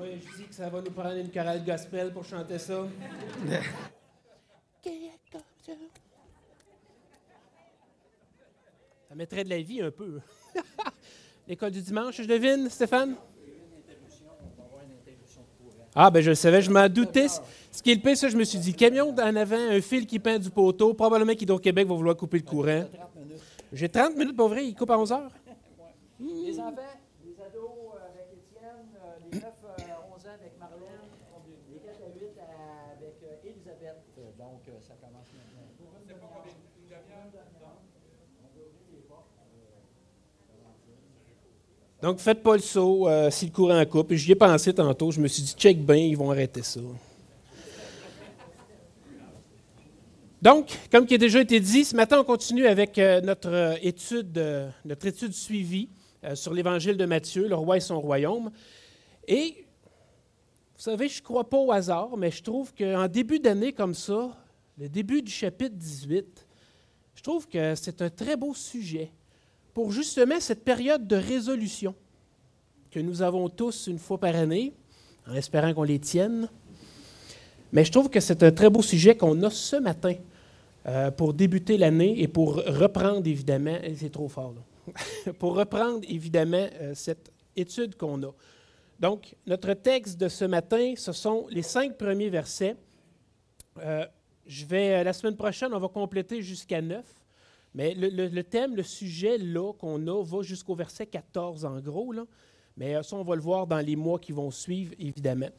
Oui, je dis que ça va nous prendre une chorale gospel pour chanter ça. ça mettrait de la vie un peu. L'école du dimanche, je devine, Stéphane? Ah, ben je le savais, je m'en doutais. Ce qui est le pire, ça, je me suis dit, camion en avant, un fil qui peint du poteau, probablement qu'Hydro-Québec va vouloir couper le courant. J'ai 30 minutes pour vrai, il coupe à 11 heures. Les enfants, les ados euh, avec Étienne, euh, les 9 à 11 ans avec Marlène, les 4 à 8 avec euh, Elisabeth. Donc, ça commence maintenant. Donc, faites pas le saut si le courant coupe. J'y ai pensé tantôt. Je me suis dit, check bien, ils vont arrêter ça. Donc, comme qui a déjà été dit, ce matin, on continue avec notre, étude, notre étude suivie sur l'évangile de Matthieu, le roi et son royaume. Et, vous savez, je ne crois pas au hasard, mais je trouve qu'en début d'année comme ça, le début du chapitre 18, je trouve que c'est un très beau sujet pour justement cette période de résolution que nous avons tous une fois par année, en espérant qu'on les tienne. Mais je trouve que c'est un très beau sujet qu'on a ce matin euh, pour débuter l'année et pour reprendre évidemment, c'est trop fort, pour reprendre évidemment euh, cette étude qu'on a. Donc, notre texte de ce matin, ce sont les cinq premiers versets. Euh, je vais, la semaine prochaine, on va compléter jusqu'à neuf. Mais le, thème, le sujet là qu'on a, va jusqu'au verset 14 en gros. Là. Mais ça, on va le voir dans les mois qui vont suivre, évidemment.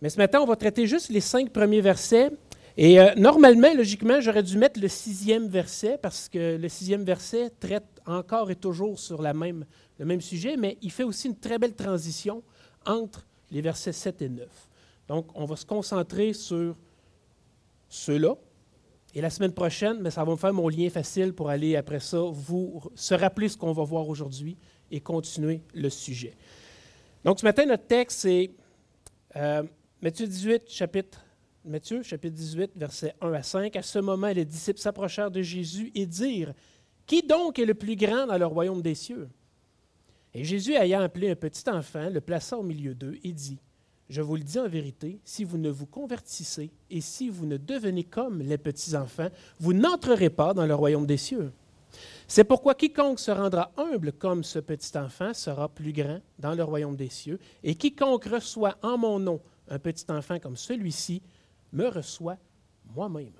Mais ce matin, on va traiter juste les cinq premiers versets. Et euh, normalement, logiquement, j'aurais dû mettre le sixième verset parce que le sixième verset traite encore et toujours sur la même, le même sujet, mais il fait aussi une très belle transition entre les versets 7 et 9. Donc, on va se concentrer sur ceux-là. Et la semaine prochaine, mais ça va me faire mon lien facile pour aller après ça, vous se rappeler ce qu'on va voir aujourd'hui et continuer le sujet. Donc, ce matin, notre texte, c'est euh, Matthieu 18, chapitre Matthieu, chapitre 18, versets 1 à 5. À ce moment, les disciples s'approchèrent de Jésus et dirent Qui donc est le plus grand dans le royaume des cieux Et Jésus, ayant appelé un petit enfant, le plaça au milieu d'eux et dit Je vous le dis en vérité, si vous ne vous convertissez et si vous ne devenez comme les petits enfants, vous n'entrerez pas dans le royaume des cieux. C'est pourquoi quiconque se rendra humble comme ce petit enfant sera plus grand dans le royaume des cieux, et quiconque reçoit en mon nom un petit enfant comme celui-ci me reçoit moi-même.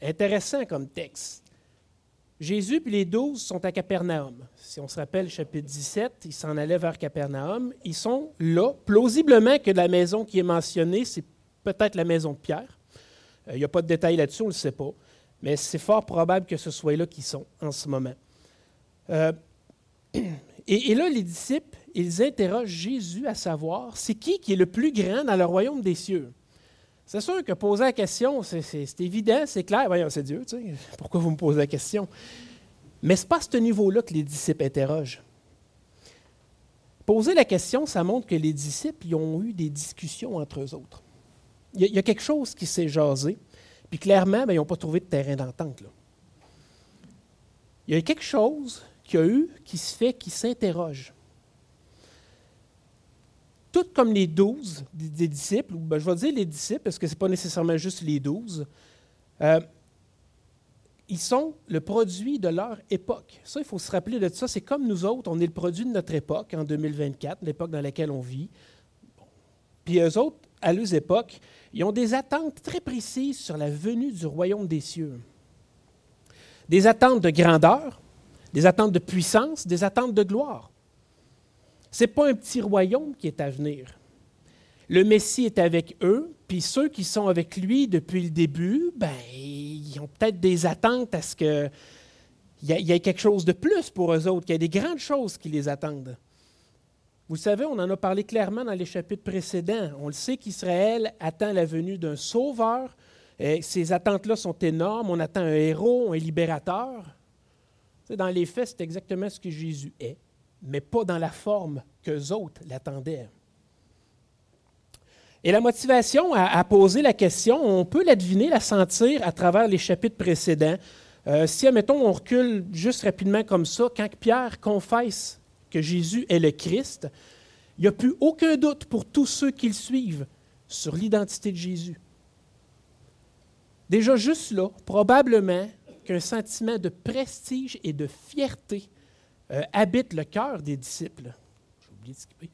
Intéressant comme texte. Jésus et les douze sont à Capernaum. Si on se rappelle chapitre 17, ils s'en allaient vers Capernaum. Ils sont là, plausiblement que la maison qui est mentionnée, c'est peut-être la maison de Pierre. Euh, il n'y a pas de détails là-dessus, on ne le sait pas. Mais c'est fort probable que ce soit là qu'ils sont en ce moment. Euh, et, et, là, les disciples, ils interrogent Jésus à savoir, c'est qui qui est le plus grand dans le royaume des cieux? C'est sûr que poser la question, c'est évident, c'est clair. Voyons, c'est Dieu, tu sais. Pourquoi vous me posez la question? Mais ce n'est pas à ce niveau-là que les disciples interrogent. Poser la question, ça montre que les disciples ils ont eu des discussions entre eux autres. Il y, a, quelque chose qui s'est jasé, puis clairement, ben, ils n'ont pas trouvé de terrain d'entente. Il y a quelque chose qui a eu, qui se fait, qui s'interroge tout comme les douze des, disciples, ou ben, je vais dire les disciples parce que ce n'est pas nécessairement juste les douze, euh, ils sont le produit de leur époque. Ça, il faut se rappeler de ça. C'est comme nous autres, on est le produit de notre époque en 2024, l'époque dans laquelle on vit. Puis eux autres, à leurs époques, ils ont des attentes très précises sur la venue du royaume des cieux. Des attentes de grandeur, des attentes de puissance, des attentes de gloire. N'est pas un petit royaume qui est à venir. Le Messie est avec eux, puis ceux qui sont avec lui depuis le début, ben, ils ont peut-être des attentes à ce qu'il y, y ait quelque chose de plus pour eux autres, qu'il y ait des grandes choses qui les attendent. Vous savez, on en a parlé clairement dans les chapitres précédents. On le sait qu'Israël attend la venue d'un sauveur. Et ces attentes-là sont énormes. On attend un héros, un libérateur. Dans les faits, c'est exactement ce que Jésus est mais pas dans la forme qu'eux autres l'attendaient. Et la motivation à, poser la question, on peut la deviner, la sentir à travers les chapitres précédents. Euh, si, admettons, on recule juste rapidement comme ça, quand Pierre confesse que Jésus est le Christ, Il n'y a plus aucun doute pour tous ceux qui le suivent sur l'identité de Jésus. Déjà juste là, probablement qu'un sentiment de prestige et de fierté euh, habite le cœur des disciples. J'ai oublié de skipper.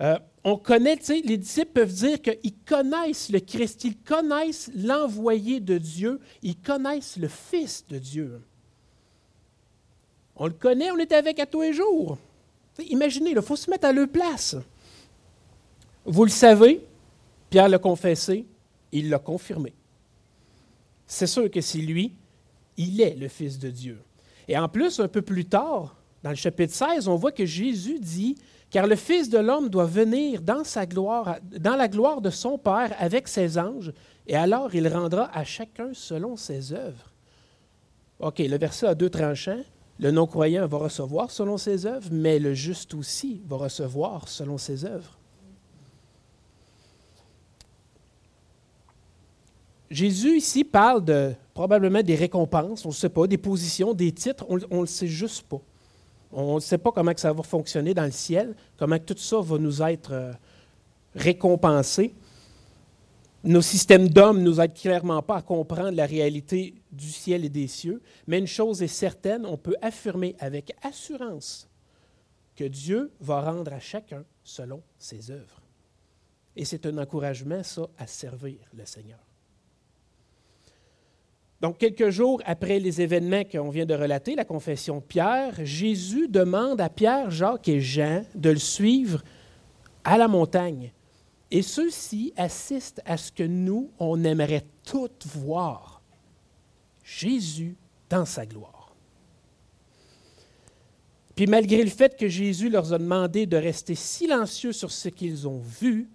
Euh, on connaît, tu sais, les disciples peuvent dire qu'ils connaissent le Christ, ils connaissent l'envoyé de Dieu, ils connaissent le Fils de Dieu. On le connaît, on est avec à tous les jours. imaginez, il faut se mettre à leur place. Vous le savez, Pierre l'a confessé, il l'a confirmé. C'est sûr que c'est lui, il est le Fils de Dieu. Et en plus, un peu plus tard, dans le chapitre 16, on voit que Jésus dit car le Fils de l'homme doit venir dans sa gloire, dans la gloire de son Père avec ses anges, et alors il rendra à chacun selon ses œuvres. OK, le verset a deux tranchants. Le non-croyant va recevoir selon ses œuvres, mais le juste aussi va recevoir selon ses œuvres. Jésus ici parle probablement des récompenses, on ne sait pas, des positions, des titres, on ne le sait juste pas. On ne sait pas comment que ça va fonctionner dans le ciel, comment tout ça va nous être euh, récompensé. Nos systèmes d'hommes ne nous aident clairement pas à comprendre la réalité du ciel et des cieux, mais une chose est certaine, on peut affirmer avec assurance que Dieu va rendre à chacun selon ses œuvres. Et c'est un encouragement, ça, à servir le Seigneur. Donc, quelques jours après les événements qu'on vient de relater, la confession de Pierre, Jésus demande à Pierre, Jacques et Jean de le suivre à la montagne. Et ceux-ci assistent à ce que nous, on aimerait tous voir. Jésus dans sa gloire. Puis malgré le fait que Jésus leur a demandé de rester silencieux sur ce qu'ils ont vu,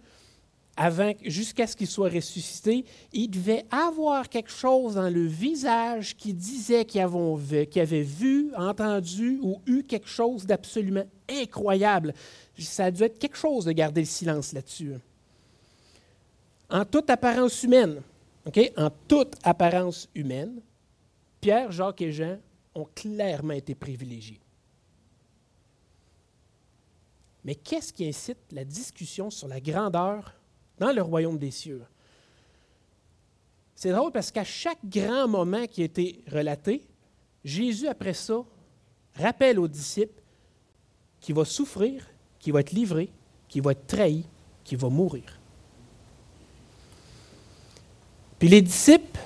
jusqu'à ce qu'il soit ressuscité, il devait avoir quelque chose dans le visage qui disait qu'ils avaient, vu, entendu ou eu quelque chose d'absolument incroyable. Ça a dû être quelque chose de garder le silence là-dessus. En toute apparence humaine, en toute apparence humaine, Pierre, Jacques et Jean ont clairement été privilégiés. Mais qu'est-ce qui incite la discussion sur la grandeur dans le royaume des cieux. C'est drôle parce qu'à chaque grand moment qui a été relaté, Jésus, après ça, rappelle aux disciples qu'il va souffrir, qu'il va être livré, qu'il va être trahi, qu'il va mourir. Puis les disciples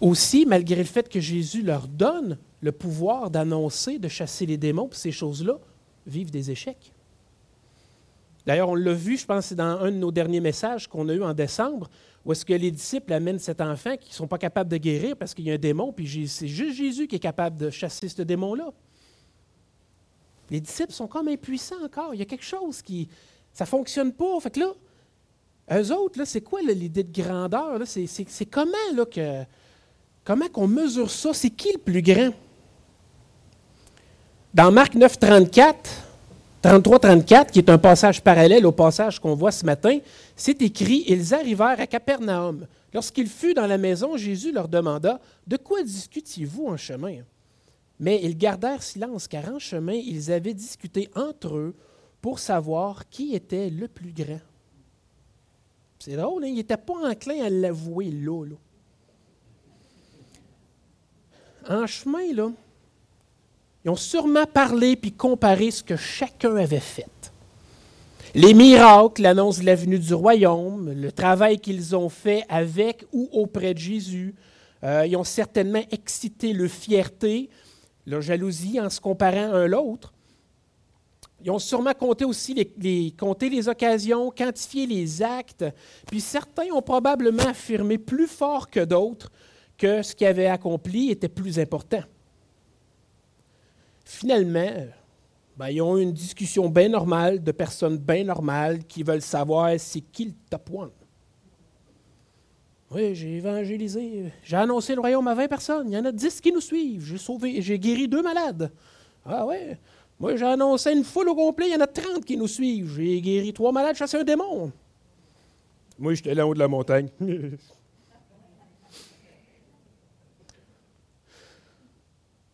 aussi, malgré le fait que Jésus leur donne le pouvoir d'annoncer, de chasser les démons, puis ces choses-là, vivent des échecs. D'ailleurs, on l'a vu, je pense, c'est dans un de nos derniers messages qu'on a eu en décembre, où est-ce que les disciples amènent cet enfant qui ne sont pas capables de guérir parce qu'il y a un démon, puis c'est juste Jésus qui est capable de chasser ce démon-là. Les disciples sont comme impuissants encore. Il y a quelque chose qui. Ça ne fonctionne pas. Fait que là, eux autres, c'est quoi l'idée de grandeur? C'est comment là, que. Comment qu'on mesure ça? C'est qui le plus grand? Dans Marc 9, 34, 33-34, qui est un passage parallèle au passage qu'on voit ce matin, c'est écrit Ils arrivèrent à Capernaum. Lorsqu'il fut dans la maison, Jésus leur demanda De quoi discutiez-vous en chemin Mais ils gardèrent silence, car en chemin, ils avaient discuté entre eux pour savoir qui était le plus grand. C'est drôle, hein? ils n'étaient pas enclins à l'avouer là, là. En chemin, là, ils ont sûrement parlé puis comparé ce que chacun avait fait. Les miracles, l'annonce de la venue du royaume, le travail qu'ils ont fait avec ou auprès de Jésus, euh, ils ont certainement excité leur fierté, leur jalousie en se comparant un l'autre. Ils ont sûrement compté aussi les, les occasions, quantifié les actes, puis certains ont probablement affirmé plus fort que d'autres que ce qu'ils avaient accompli était plus important. Finalement, ben, ils ont eu une discussion bien normale de personnes bien normales qui veulent savoir c'est qui le top one. Oui, j'ai évangélisé, j'ai annoncé le royaume à 20 personnes. Il y en a 10 qui nous suivent. J'ai sauvé, j'ai guéri deux malades. Ah ouais. Moi, j'ai annoncé une foule au complet, il y en a 30 qui nous suivent. J'ai guéri trois malades, chassé un démon. Moi, j'étais là en haut de la montagne.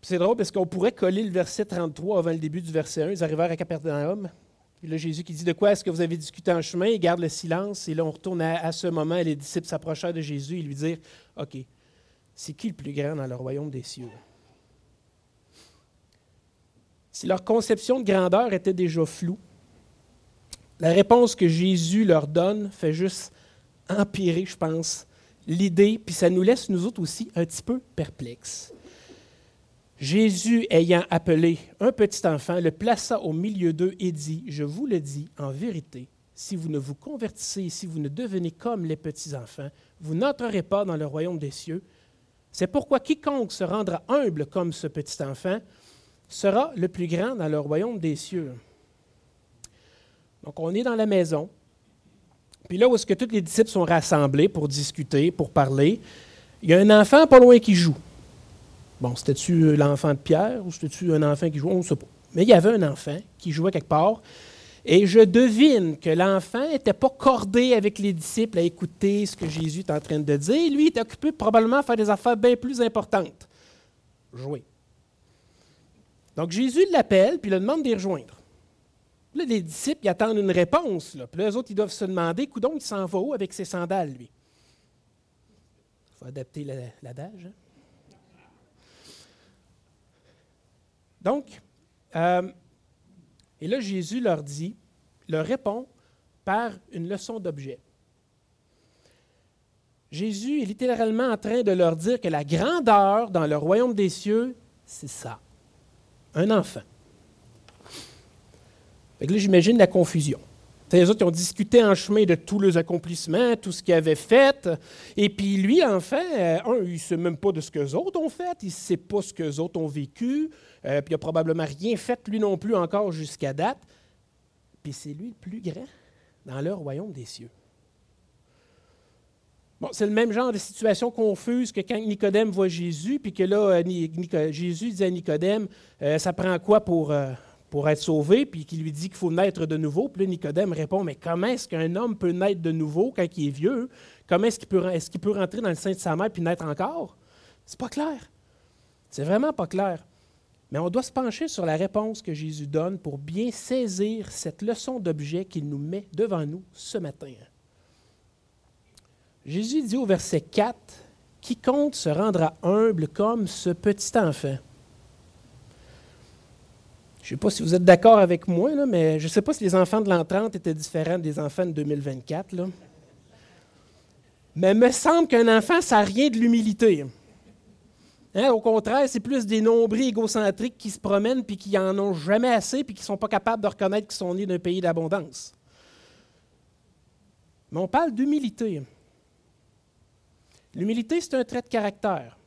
C'est drôle parce qu'on pourrait coller le verset 33 avant le début du verset 1. Ils arrivèrent à Capernaum. Puis là, Jésus qui dit De quoi est-ce que vous avez discuté en chemin? Il garde le silence. Et là, on retourne à, ce moment les disciples s'approchèrent de Jésus et lui dirent OK, c'est qui le plus grand dans le royaume des cieux? Si leur conception de grandeur était déjà floue, la réponse que Jésus leur donne fait juste empirer, je pense, l'idée, puis ça nous laisse, nous autres aussi, un petit peu perplexes. Jésus, ayant appelé un petit enfant, le plaça au milieu d'eux et dit, Je vous le dis en vérité, si vous ne vous convertissez, si vous ne devenez comme les petits-enfants, vous n'entrerez pas dans le royaume des cieux. C'est pourquoi quiconque se rendra humble comme ce petit enfant sera le plus grand dans le royaume des cieux. Donc on est dans la maison. Puis là où est-ce que tous les disciples sont rassemblés pour discuter, pour parler, il y a un enfant pas loin qui joue. Bon, c'était-tu l'enfant de Pierre ou c'était-tu un enfant qui jouait? On ne sait pas. Mais il y avait un enfant qui jouait quelque part. Et je devine que l'enfant n'était pas cordé avec les disciples à écouter ce que Jésus est en train de dire. Lui, il était occupé probablement à faire des affaires bien plus importantes. Jouer. Donc Jésus l'appelle, puis il le demande d'y rejoindre. Là, les disciples ils attendent une réponse. Là. Puis là, eux autres, ils doivent se demander, coudon, il s'en va où avec ses sandales, lui? Il faut adapter l'adage. Hein? Donc, euh, et là, Jésus leur dit, leur répond par une leçon d'objet. Jésus est littéralement en train de leur dire que la grandeur dans le royaume des cieux, c'est ça, un enfant. Là, j'imagine la confusion. Les autres, ils ont discuté en chemin de tous leurs accomplissements, tout ce qu'ils avaient fait. Et puis lui, enfin, euh, un, il ne sait même pas de ce que les autres ont fait, il ne sait pas ce que les autres ont vécu, euh, puis il n'a probablement rien fait, lui non plus, encore jusqu'à date. Puis c'est lui le plus grand dans le royaume des cieux. Bon, c'est le même genre de situation confuse que quand Nicodème voit Jésus, puis que là, euh, Jésus dit à Nicodème, ça prend quoi pour pour être sauvé, puis qui lui dit qu'il faut naître de nouveau. Puis là, Nicodème répond, mais comment est-ce qu'un homme peut naître de nouveau quand il est vieux? Comment est-ce qu'il peut, est peut rentrer dans le sein de sa mère puis naître encore? C'est pas clair. C'est vraiment pas clair. Mais on doit se pencher sur la réponse que Jésus donne pour bien saisir cette leçon d'objet qu'il nous met devant nous ce matin. Jésus dit au verset 4, Quiconque se rendra humble comme ce petit enfant. Je ne sais pas si vous êtes d'accord avec moi, mais je ne sais pas si les enfants de l'an 30 étaient différents des enfants de 2024. Mais il me semble qu'un enfant, ça n'a rien de l'humilité. Hein, au contraire, c'est plus des nombris égocentriques qui se promènent puis qui n'en ont jamais assez puis qui ne sont pas capables de reconnaître qu'ils sont nés d'un pays d'abondance. Mais on parle d'humilité. L'humilité, c'est un trait de caractère.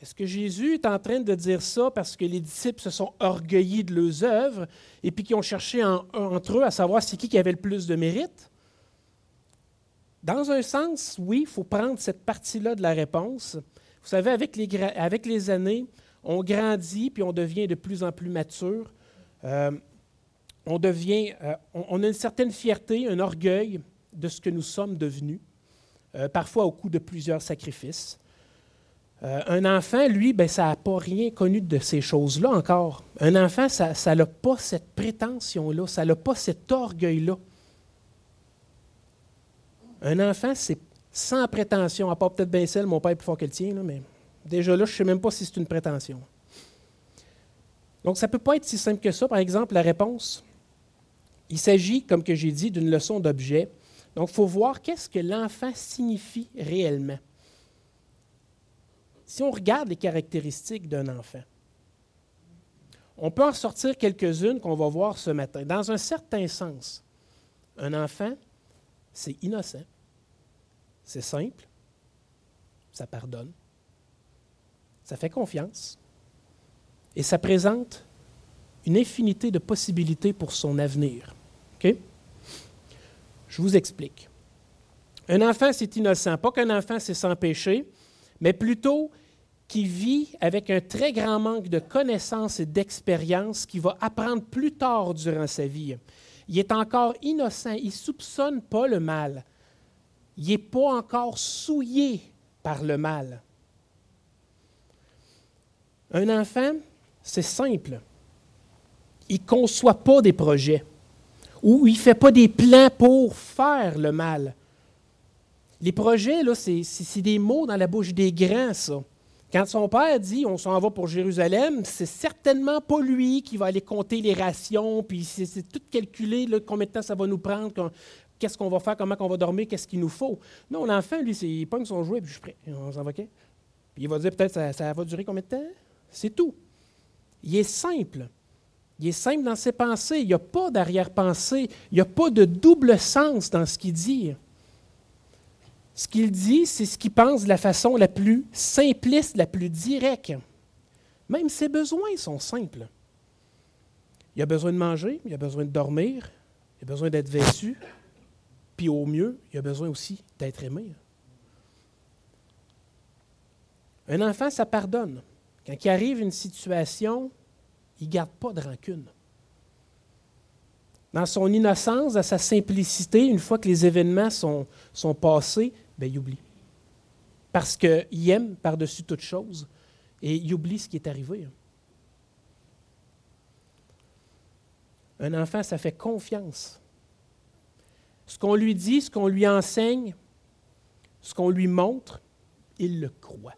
Est-ce que Jésus est en train de dire ça parce que les disciples se sont orgueillis de leurs œuvres et puis qu'ils ont cherché entre eux à savoir c'est qui qui avait le plus de mérite? Dans un sens, oui, il faut prendre cette partie-là de la réponse. Vous savez, avec les, avec les années, on grandit puis on devient de plus en plus mature. Euh, on devient, euh, on, a une certaine fierté, un orgueil de ce que nous sommes devenus, euh, parfois au coût de plusieurs sacrifices. Euh, un enfant, lui, ben, ça n'a pas rien connu de ces choses-là encore. Un enfant, ça n'a pas cette prétention-là, ça n'a pas cet orgueil-là. Un enfant, c'est sans prétention, à part peut-être bien celle, mon père est plus fort que le tien, mais déjà là, je ne sais même pas si c'est une prétention. Donc, ça ne peut pas être si simple que ça. Par exemple, la réponse, il s'agit, comme que j'ai dit, d'une leçon d'objet. Donc, il faut voir qu'est-ce que l'enfant signifie réellement. Si on regarde les caractéristiques d'un enfant, on peut en sortir quelques-unes qu'on va voir ce matin. Dans un certain sens, un enfant, c'est innocent, c'est simple, ça pardonne, ça fait confiance et ça présente une infinité de possibilités pour son avenir. Je vous explique. Un enfant, c'est innocent. Pas qu'un enfant, c'est sans péché, mais plutôt qui vit avec un très grand manque de connaissances et d'expérience, qui va apprendre plus tard durant sa vie. Il est encore innocent, il ne soupçonne pas le mal. Il n'est pas encore souillé par le mal. Un enfant, c'est simple. Il ne conçoit pas des projets. ou il ne fait pas des plans pour faire le mal. Les projets, là, c'est des mots dans la bouche des grands, ça. Quand son père dit on s'en va pour Jérusalem, c'est certainement pas lui qui va aller compter les rations, puis c'est tout calculé, combien de temps ça va nous prendre, qu'est-ce qu'on va faire, comment on va dormir, qu'est-ce qu'il nous faut. Non, l'enfant, lui, il pogne son jouet, puis je suis prêt. On s'en va, Puis il va dire peut-être ça va durer combien de temps? C'est tout. Il est simple. Il est simple dans ses pensées. Il n'y a pas d'arrière-pensée. Il n'y a pas de double sens dans ce qu'il dit. Ce qu'il dit, c'est ce qu'il pense de la façon la plus simpliste, la plus directe. Même ses besoins sont simples. Il a besoin de manger, il a besoin de dormir, il a besoin d'être vêtu, puis au mieux, il a besoin aussi d'être aimé. Un enfant, ça pardonne. Quand il arrive une situation, il ne garde pas de rancune. Dans son innocence, dans sa simplicité, une fois que les événements sont, sont passés, ben, il oublie. Parce qu'il aime par-dessus toute chose et il oublie ce qui est arrivé. Un enfant, ça fait confiance. Ce qu'on lui dit, ce qu'on lui enseigne, ce qu'on lui montre, il le croit.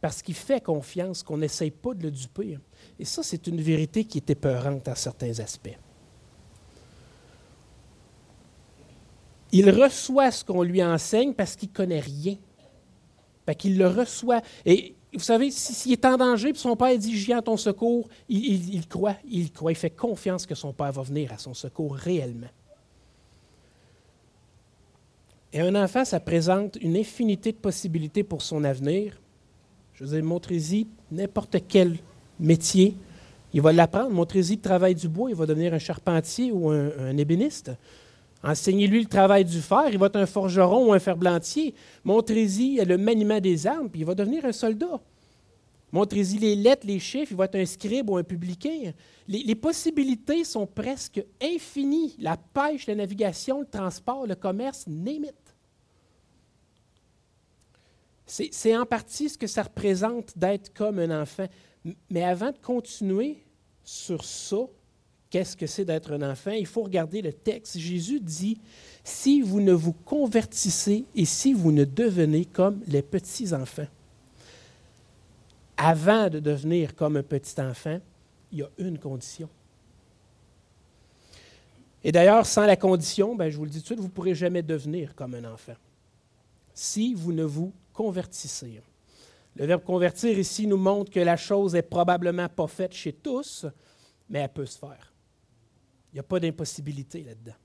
Parce qu'il fait confiance, qu'on n'essaye pas de le duper. Et ça, c'est une vérité qui est épeurante à certains aspects. Il reçoit ce qu'on lui enseigne parce qu'il ne connaît rien. Fait qu'il le reçoit. Et vous savez, s'il est en danger, puis son père dit Je viens à ton secours, il, croit, il croit, il fait confiance que son père va venir à son secours réellement. Et un enfant, ça présente une infinité de possibilités pour son avenir. Je veux dire, montrez-y n'importe quel métier. Il va l'apprendre. Montrez-y le travail du bois, il va devenir un charpentier ou un ébéniste. Enseignez-lui le travail du fer, il va être un forgeron ou un ferblantier. Montrez-y le maniement des armes, puis il va devenir un soldat. Montrez-y les lettres, les chiffres, il va être un scribe ou un publicain. Les, possibilités sont presque infinies. La pêche, la navigation, le transport, le commerce, name C'est en partie ce que ça représente d'être comme un enfant. Mais avant de continuer sur ça, qu'est-ce que c'est d'être un enfant, il faut regarder le texte. Jésus dit, si vous ne vous convertissez et si vous ne devenez comme les petits-enfants. Avant de devenir comme un petit enfant, il y a une condition. Et d'ailleurs, sans la condition, ben, je vous le dis tout de suite, vous ne pourrez jamais devenir comme un enfant. Si vous ne vous convertissez. Le verbe convertir ici nous montre que la chose est probablement pas faite chez tous, mais elle peut se faire. Il n'y a pas d'impossibilité là-dedans.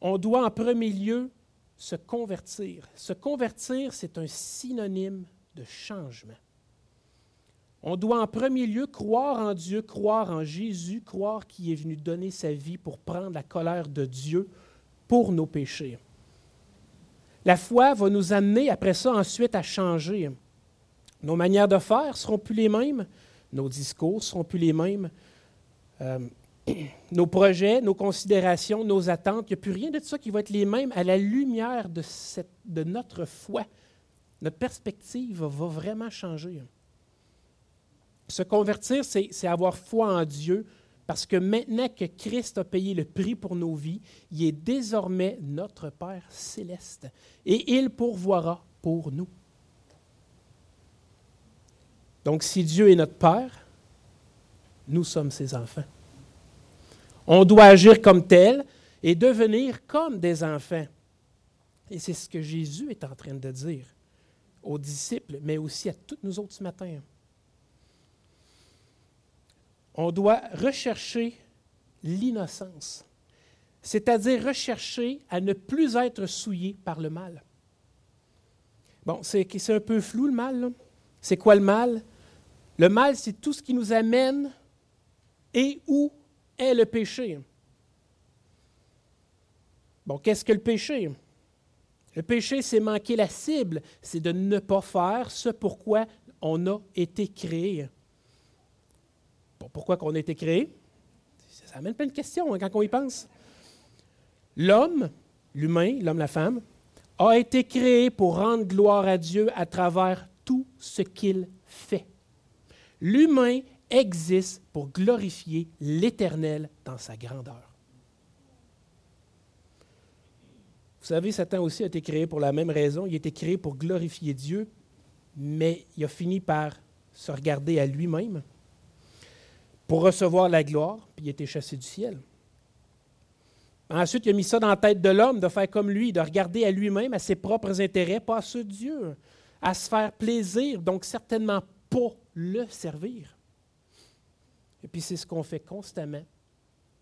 On doit en premier lieu se convertir. Se convertir, c'est un synonyme de changement. On doit en premier lieu croire en Dieu, croire en Jésus, croire qu'il est venu donner sa vie pour prendre la colère de Dieu pour nos péchés. La foi va nous amener après ça ensuite à changer. Nos manières de faire seront plus les mêmes, nos discours seront plus les mêmes, euh, nos projets, nos considérations, nos attentes, il n'y a plus rien de ça qui va être les mêmes à la lumière de, de notre foi. Notre perspective va vraiment changer. Se convertir, c'est avoir foi en Dieu, parce que maintenant que Christ a payé le prix pour nos vies, il est désormais notre Père céleste et il pourvoira pour nous. Donc si Dieu est notre Père, nous sommes ses enfants. On doit agir comme tel et devenir comme des enfants. Et c'est ce que Jésus est en train de dire aux disciples, mais aussi à toutes nous autres ce matin. On doit rechercher l'innocence, c'est-à-dire rechercher à ne plus être souillé par le mal. Bon, c'est un peu flou le mal. C'est quoi le mal? Le mal, c'est tout ce qui nous amène et où est le péché. Bon, qu'est-ce que le péché? Le péché, c'est manquer la cible, c'est de ne pas faire ce pourquoi on a été créé. Bon, pourquoi qu'on a été créé? Ça amène plein de questions hein, quand on y pense. L'homme, l'humain, l'homme, la femme, a été créé pour rendre gloire à Dieu à travers tout ce qu'il fait. L'humain existe pour glorifier l'Éternel dans sa grandeur. Vous savez, Satan aussi a été créé pour la même raison. Il a été créé pour glorifier Dieu, mais il a fini par se regarder à lui-même pour recevoir la gloire, puis il a été chassé du ciel. Ensuite, il a mis ça dans la tête de l'homme, de faire comme lui, de regarder à lui-même, à ses propres intérêts, pas à ceux de Dieu, à se faire plaisir, donc certainement pas le servir. Et puis c'est ce qu'on fait constamment.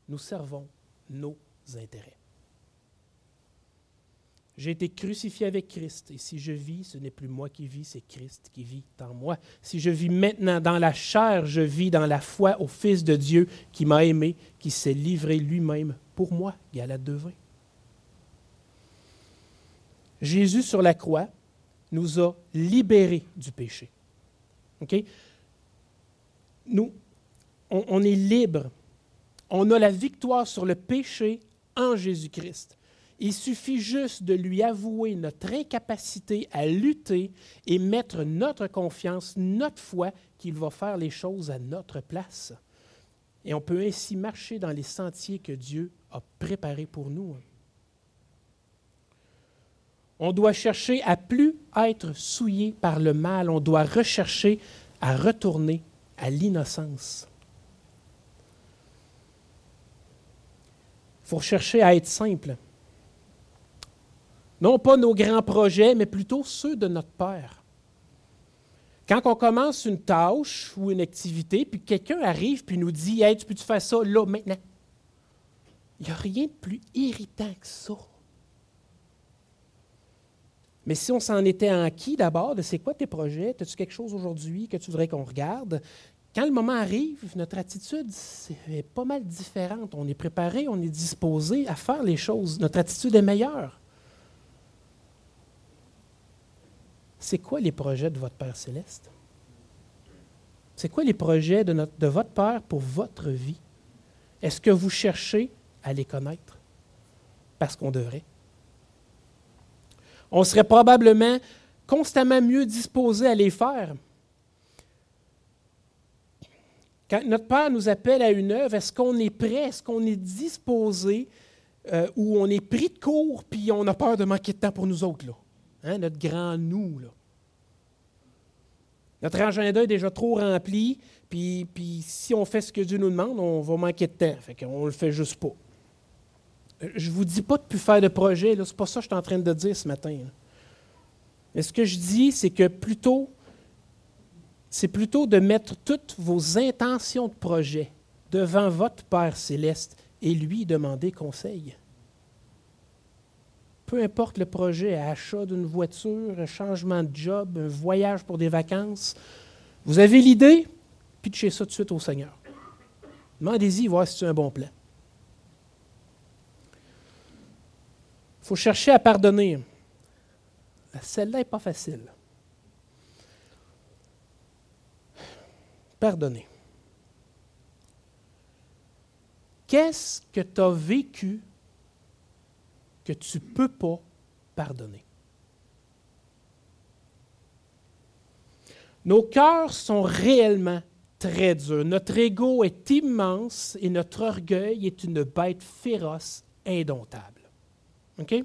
Nous servons nos intérêts. J'ai été crucifié avec Christ, et si je vis, ce n'est plus moi qui vis, c'est Christ qui vit en moi. Si je vis maintenant dans la chair, je vis dans la foi au Fils de Dieu qui m'a aimé, qui s'est livré lui-même pour moi. Galate 2.20. Jésus sur la croix nous a libérés du péché. OK? Nous, on, est libre. On a la victoire sur le péché en Jésus-Christ. Il suffit juste de lui avouer notre incapacité à lutter et mettre notre confiance, notre foi qu'il va faire les choses à notre place. Et on peut ainsi marcher dans les sentiers que Dieu a préparés pour nous. On doit chercher à plus être souillé par le mal, on doit rechercher à retourner à l'innocence. Faut chercher à être simple. Non pas nos grands projets, mais plutôt ceux de notre Père. Quand on commence une tâche ou une activité, puis quelqu'un arrive et nous dit Hey, tu peux-tu faire ça là, maintenant? Il n'y a rien de plus irritant que ça. Mais si on s'en était enquis d'abord de c'est quoi tes projets, as-tu quelque chose aujourd'hui que tu voudrais qu'on regarde? Quand le moment arrive, notre attitude est pas mal différente. On est préparé, on est disposé à faire les choses. Notre attitude est meilleure. c'est quoi les projets de votre Père céleste? C'est quoi les projets de, notre, de votre Père pour votre vie? Est-ce que vous cherchez à les connaître? Parce qu'on devrait. On serait probablement constamment mieux disposé à les faire. Quand notre Père nous appelle à une œuvre, est-ce qu'on est prêt? Est-ce qu'on est disposé euh, ou on est pris de court puis on a peur de manquer de temps pour nous autres? Là? Hein, notre grand nous. Là. Notre agenda est déjà trop rempli, puis, puis si on fait ce que Dieu nous demande, on va manquer de temps. Fait qu'on le fait juste pas. Je ne vous dis pas de plus faire de projet, ce n'est pas ça que je suis en train de dire ce matin. Mais ce que je dis, c'est que plutôt, c'est plutôt de mettre toutes vos intentions de projet devant votre Père céleste et lui demander conseil peu importe le projet, achat d'une voiture, un changement de job, un voyage pour des vacances, vous avez l'idée, pitchez ça tout de suite au Seigneur. Demandez-y, voir si c'est un bon plan. Il faut chercher à pardonner. Celle-là n'est pas facile. Pardonner. Qu'est-ce que tu as vécu que tu ne peux pas pardonner? Nos cœurs sont réellement très durs. Notre ego est immense et notre orgueil est une bête féroce, indomptable. OK?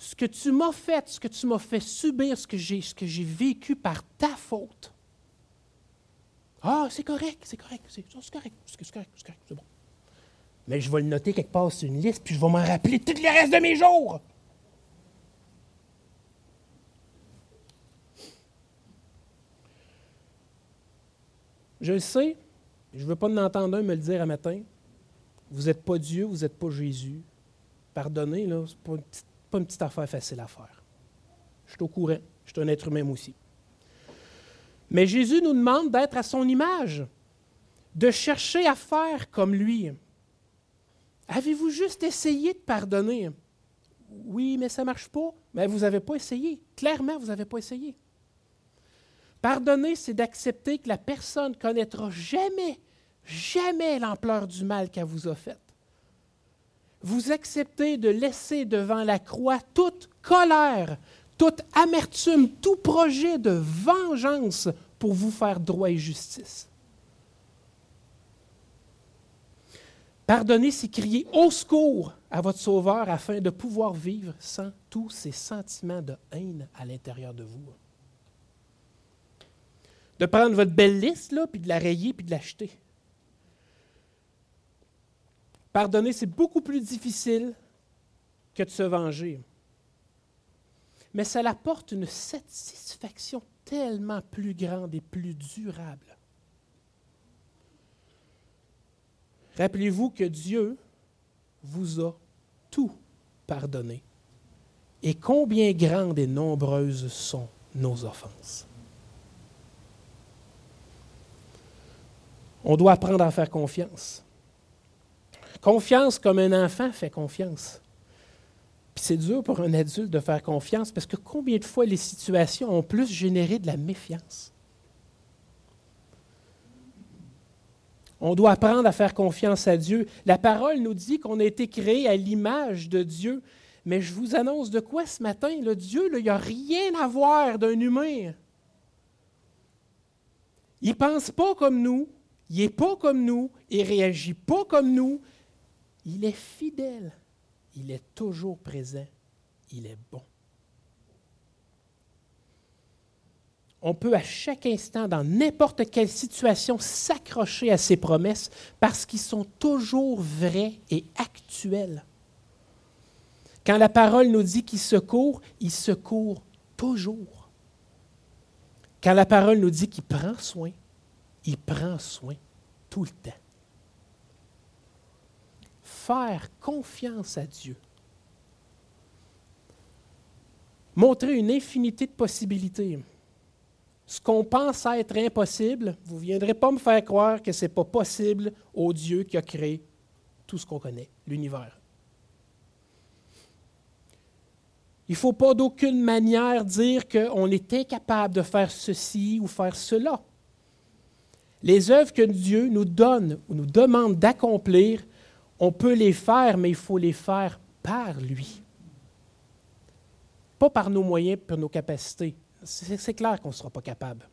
Ce que tu m'as fait, ce que tu m'as fait subir, ce que j'ai, ce que j'ai vécu par ta faute. Ah, c'est correct, c'est correct, c'est, c'est correct, c'est correct, c'est correct, c'est bon mais je vais le noter quelque part sur une liste, puis je vais m'en rappeler tout le reste de mes jours. Je le sais, je ne veux pas en entendre un me le dire un matin. Vous n'êtes pas Dieu, vous n'êtes pas Jésus. Pardonnez, ce n'est pas, pas, une petite affaire facile à faire. Je suis au courant, je suis un être humain aussi. Mais Jésus nous demande d'être à son image, de chercher à faire comme lui. Avez-vous juste essayé de pardonner? Oui, mais ça ne marche pas. Mais vous n'avez pas essayé. Clairement, vous n'avez pas essayé. Pardonner, c'est d'accepter que la personne connaîtra jamais, jamais l'ampleur du mal qu'elle vous a fait. Vous acceptez de laisser devant la croix toute colère, toute amertume, tout projet de vengeance pour vous faire droit et justice. Pardonner, c'est crier au secours à votre Sauveur afin de pouvoir vivre sans tous ces sentiments de haine à l'intérieur de vous. De prendre votre belle liste, puis de la rayer, puis de l'acheter. Pardonner, c'est beaucoup plus difficile que de se venger. Mais ça apporte une satisfaction tellement plus grande et plus durable. Rappelez-vous que Dieu vous a tout pardonné. Et combien grandes et nombreuses sont nos offenses. On doit apprendre à faire confiance. Confiance comme un enfant fait confiance. Puis c'est dur pour un adulte de faire confiance parce que combien de fois les situations ont plus généré de la méfiance? On doit apprendre à faire confiance à Dieu. La parole nous dit qu'on a été créé à l'image de Dieu. Mais je vous annonce de quoi ce matin? Le Dieu, il n'y a rien à voir d'un humain. Il ne pense pas comme nous, il n'est pas comme nous, il ne réagit pas comme nous. Il est fidèle, il est toujours présent, il est bon. on peut à chaque instant, dans n'importe quelle situation, s'accrocher à ces promesses parce qu'ils sont toujours vrais et actuels. Quand la parole nous dit qu'il secourt, il secourt toujours. Quand la parole nous dit qu'il prend soin, il prend soin tout le temps. Faire confiance à Dieu. Montrer une infinité de possibilités ce qu'on pense être impossible, vous ne viendrez pas me faire croire que ce n'est pas possible au Dieu qui a créé tout ce qu'on connaît, l'univers. Il ne faut pas d'aucune manière dire qu'on est incapable de faire ceci ou faire cela. Les œuvres que Dieu nous donne ou nous demande d'accomplir, on peut les faire, mais il faut les faire par lui. Pas par nos moyens, par nos capacités, c'est clair qu'on ne sera pas capable.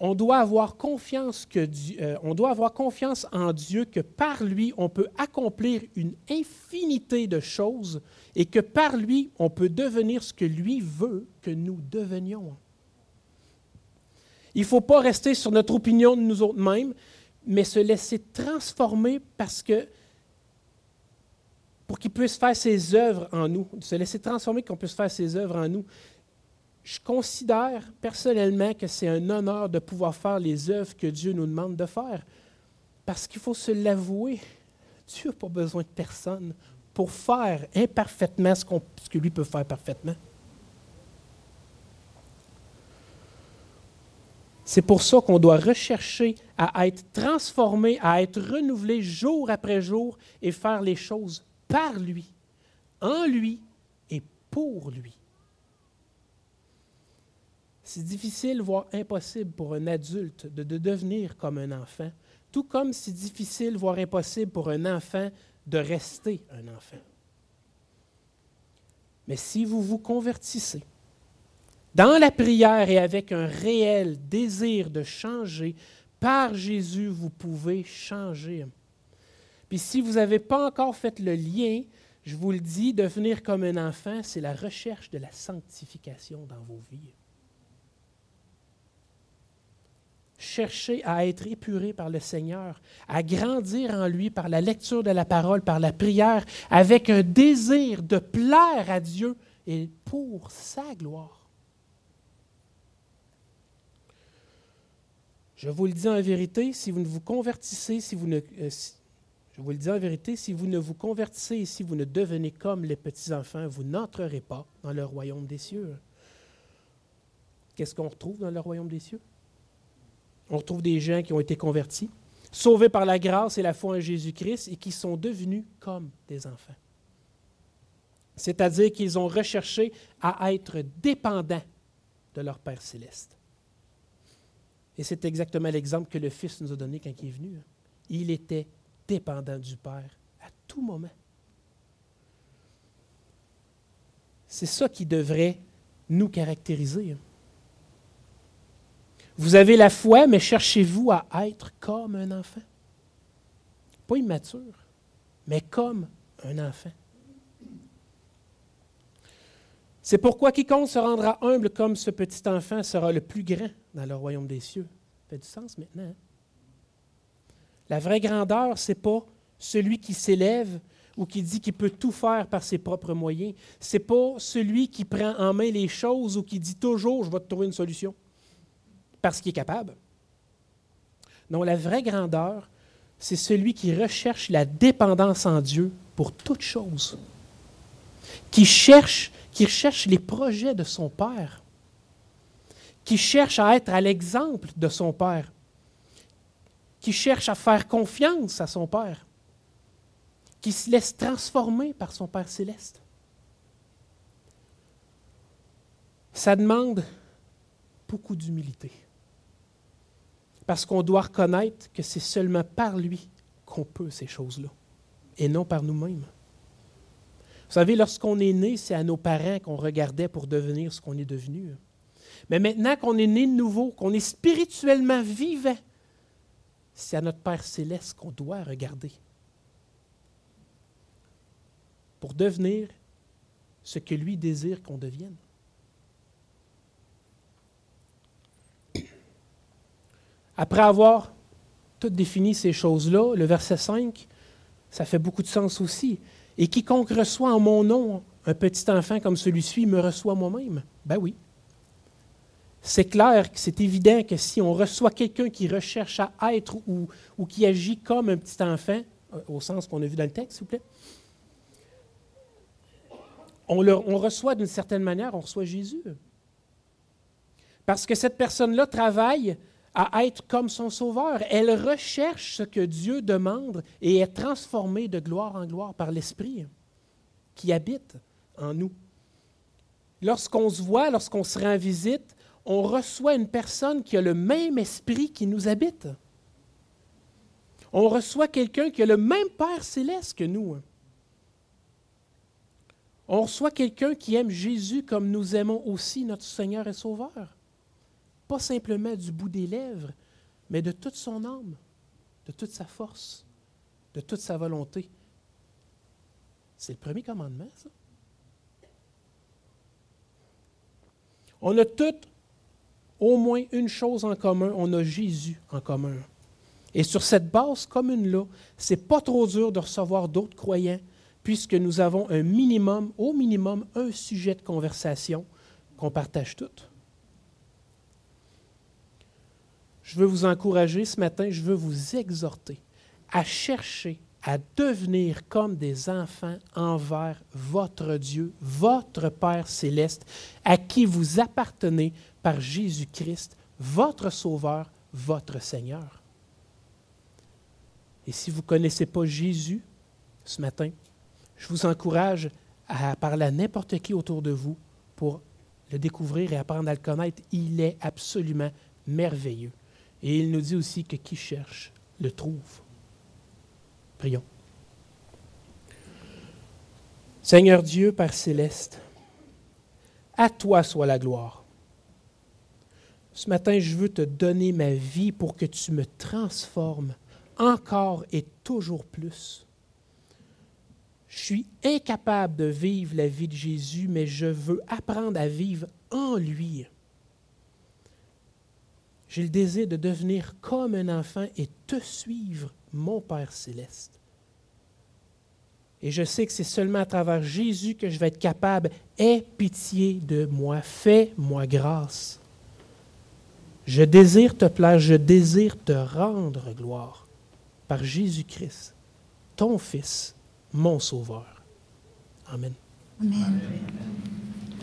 On doit, avoir confiance que euh, on doit avoir confiance en Dieu que par lui, on peut accomplir une infinité de choses et que par lui, on peut devenir ce que lui veut que nous devenions. Il ne faut pas rester sur notre opinion de nous autres mêmes, mais se laisser transformer parce que pour qu'il puisse faire ses œuvres en nous, se laisser transformer, qu'on puisse faire ses œuvres en nous. Je considère personnellement que c'est un honneur de pouvoir faire les œuvres que Dieu nous demande de faire. Parce qu'il faut se l'avouer, Dieu n'a pas besoin de personne pour faire imparfaitement ce, ce que lui peut faire parfaitement. C'est pour ça qu'on doit rechercher à être transformé, à être renouvelé jour après jour et faire les choses par lui, en lui et pour lui. C'est difficile, voire impossible pour un adulte de, devenir comme un enfant, tout comme c'est difficile, voire impossible pour un enfant de rester un enfant. Mais si vous vous convertissez dans la prière et avec un réel désir de changer, par Jésus, vous pouvez changer puis si vous n'avez pas encore fait le lien, je vous le dis, devenir comme un enfant, c'est la recherche de la sanctification dans vos vies. Cherchez à être épuré par le Seigneur, à grandir en lui par la lecture de la parole, par la prière, avec un désir de plaire à Dieu et pour sa gloire. Je vous le dis en vérité, si vous ne vous convertissez, si vous ne, et si vous ne devenez comme les petits-enfants, vous n'entrerez pas dans le royaume des cieux. Qu'est-ce qu'on retrouve dans le royaume des cieux? On retrouve des gens qui ont été convertis, sauvés par la grâce et la foi en Jésus-Christ et qui sont devenus comme des enfants. C'est-à-dire qu'ils ont recherché à être dépendants de leur Père céleste. Et c'est exactement l'exemple que le Fils nous a donné quand il est venu. Il était dépendant du Père à tout moment. C'est ça qui devrait nous caractériser. Vous avez la foi, mais cherchez-vous à être comme un enfant. Pas immature, mais comme un enfant. C'est pourquoi quiconque se rendra humble comme ce petit enfant sera le plus grand dans le royaume des cieux. Ça fait du sens maintenant. Hein? La vraie grandeur, ce n'est pas celui qui s'élève ou qui dit qu'il peut tout faire par ses propres moyens. Ce n'est pas celui qui prend en main les choses ou qui dit toujours je vais te trouver une solution parce qu'il est capable. Non, la vraie grandeur, c'est celui qui recherche la dépendance en Dieu pour toute chose, qui cherche, qui cherche les projets de son Père, qui cherche à être à l'exemple de son Père, qui cherche à faire confiance à son Père, qui se laisse transformer par son Père céleste. Ça demande beaucoup d'humilité. Parce qu'on doit reconnaître que c'est seulement par lui qu'on peut ces choses-là, et non par nous-mêmes. Vous savez, lorsqu'on est né, c'est à nos parents qu'on regardait pour devenir ce qu'on est devenu. Mais maintenant qu'on est né de nouveau, qu'on est spirituellement vivant, c'est à notre Père céleste qu'on doit regarder pour devenir ce que lui désire qu'on devienne. Après avoir tout défini ces choses-là, le verset 5, ça fait beaucoup de sens aussi. Et quiconque reçoit en mon nom un petit enfant comme celui-ci me reçoit moi-même. Ben oui. C'est clair c'est évident que si on reçoit quelqu'un qui recherche à être ou, ou qui agit comme un petit enfant, euh, au sens qu'on a vu dans le texte, s'il vous plaît, on, on reçoit d'une certaine manière, on reçoit Jésus. Parce que cette personne-là travaille à être comme son sauveur. Elle recherche ce que Dieu demande et est transformée de gloire en gloire par l'Esprit qui habite en nous. Lorsqu'on se voit, lorsqu'on se rend visite, on reçoit une personne qui a le même esprit qui nous habite. On reçoit quelqu'un qui a le même Père céleste que nous. On reçoit quelqu'un qui aime Jésus comme nous aimons aussi notre Seigneur et Sauveur simplement du bout des lèvres, mais de toute son âme, de toute sa force, de toute sa volonté. C'est le premier commandement, ça. On a toutes au moins une chose en commun, on a Jésus en commun. Et sur cette base commune-là, c'est pas trop dur de recevoir d'autres croyants, puisque nous avons un minimum, au minimum, un sujet de conversation qu'on partage toutes. Je veux vous encourager ce matin, je veux vous exhorter à chercher à devenir comme des enfants envers votre Dieu, votre Père céleste, à qui vous appartenez par Jésus-Christ, votre Sauveur, votre Seigneur. Et si vous ne connaissez pas Jésus ce matin, je vous encourage à parler à n'importe qui autour de vous pour le découvrir et apprendre à le connaître. Il est absolument merveilleux. Et il nous dit aussi que qui cherche le trouve. Prions. Seigneur Dieu, Père céleste, à toi soit la gloire. Ce matin, je veux te donner ma vie pour que tu me transformes encore et toujours plus. Je suis incapable de vivre la vie de Jésus, mais je veux apprendre à vivre en lui. J'ai le désir de devenir comme un enfant et te suivre, mon Père céleste. Et je sais que c'est seulement à travers Jésus que je vais être capable. Aie pitié de moi, fais-moi grâce. Je désire te plaire, je désire te rendre gloire par Jésus-Christ, ton Fils, mon Sauveur. Amen. Amen.